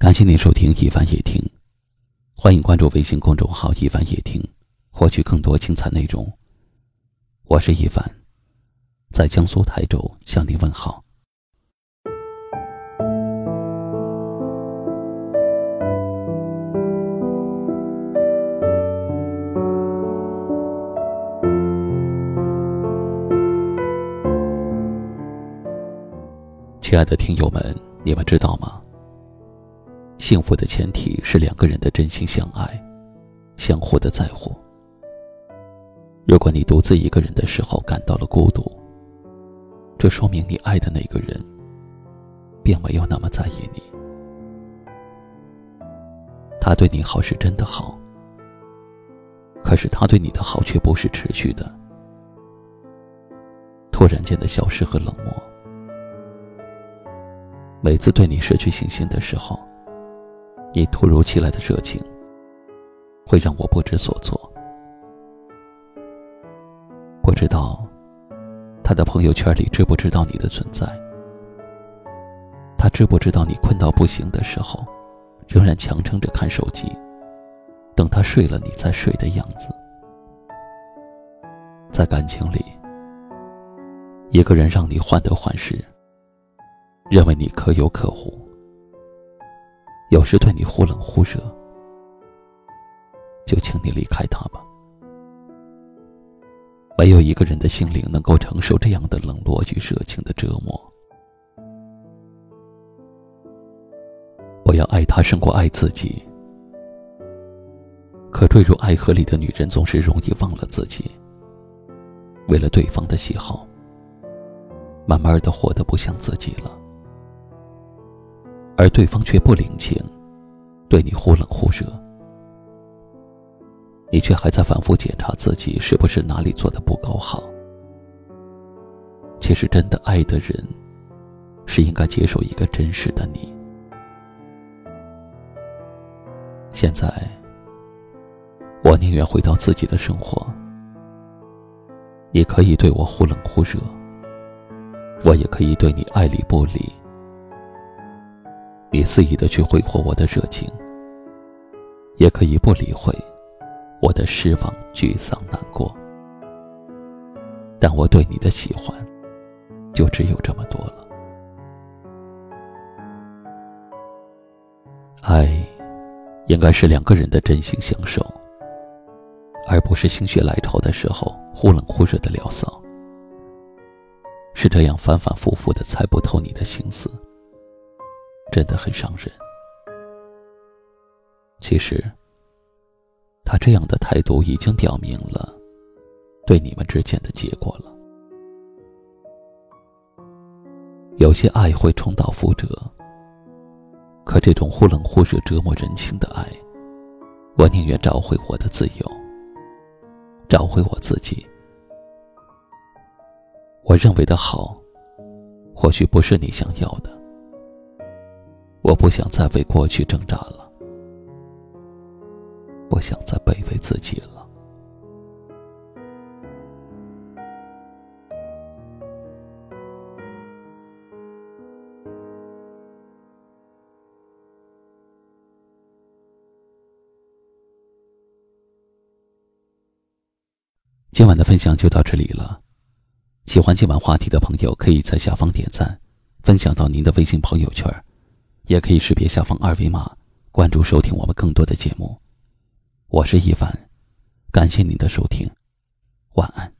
感谢您收听一凡夜听，欢迎关注微信公众号一凡夜听，获取更多精彩内容。我是一凡，在江苏台州向您问好。亲爱的听友们，你们知道吗？幸福的前提是两个人的真心相爱，相互的在乎。如果你独自一个人的时候感到了孤独，这说明你爱的那个人，并没有那么在意你。他对你好是真的好，可是他对你的好却不是持续的，突然间的消失和冷漠。每次对你失去信心的时候。你突如其来的热情，会让我不知所措。不知道他的朋友圈里知不知道你的存在？他知不知道你困到不行的时候，仍然强撑着看手机，等他睡了你再睡的样子？在感情里，一个人让你患得患失，认为你可有可无。有时对你忽冷忽热，就请你离开他吧。没有一个人的心灵能够承受这样的冷落与热情的折磨。我要爱他胜过爱自己，可坠入爱河里的女人总是容易忘了自己，为了对方的喜好，慢慢的活得不像自己了。而对方却不领情，对你忽冷忽热，你却还在反复检查自己是不是哪里做的不够好。其实，真的爱的人，是应该接受一个真实的你。现在，我宁愿回到自己的生活。你可以对我忽冷忽热，我也可以对你爱理不理。你肆意的去挥霍我的热情，也可以不理会我的失望、沮丧、难过。但我对你的喜欢，就只有这么多了。爱，应该是两个人的真心相守，而不是心血来潮的时候忽冷忽热的聊骚。是这样反反复复的猜不透你的心思。真的很伤人。其实，他这样的态度已经表明了对你们之间的结果了。有些爱会重蹈覆辙，可这种忽冷忽热、折磨人心的爱，我宁愿找回我的自由，找回我自己。我认为的好，或许不是你想要的。我不想再为过去挣扎了，不想再卑微自己了。今晚的分享就到这里了，喜欢今晚话题的朋友可以在下方点赞，分享到您的微信朋友圈。也可以识别下方二维码，关注收听我们更多的节目。我是一凡，感谢您的收听，晚安。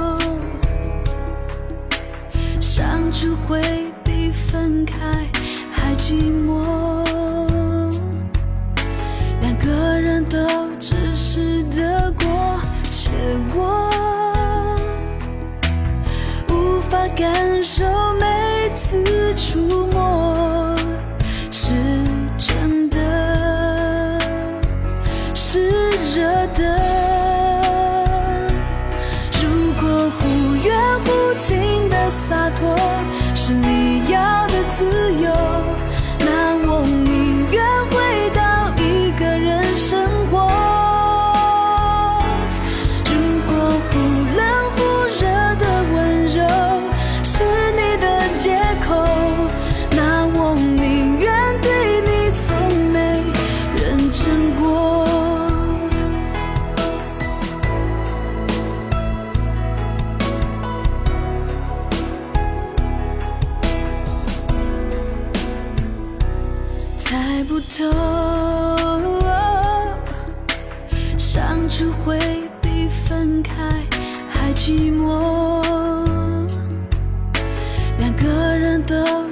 就会比分开还寂寞两个人都只是得过且过无法感受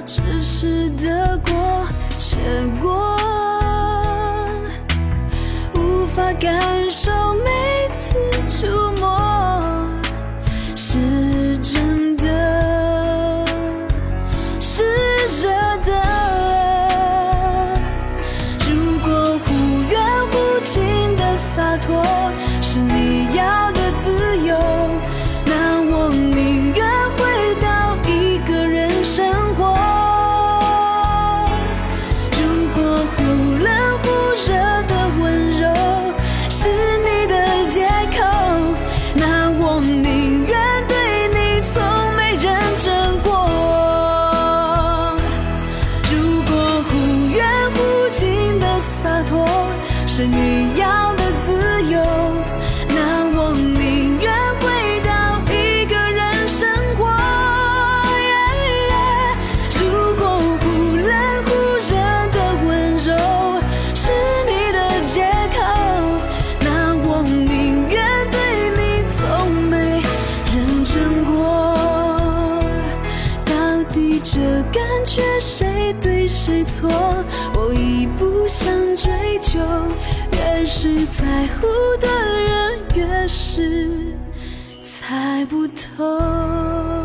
只是得过且过是猜不透。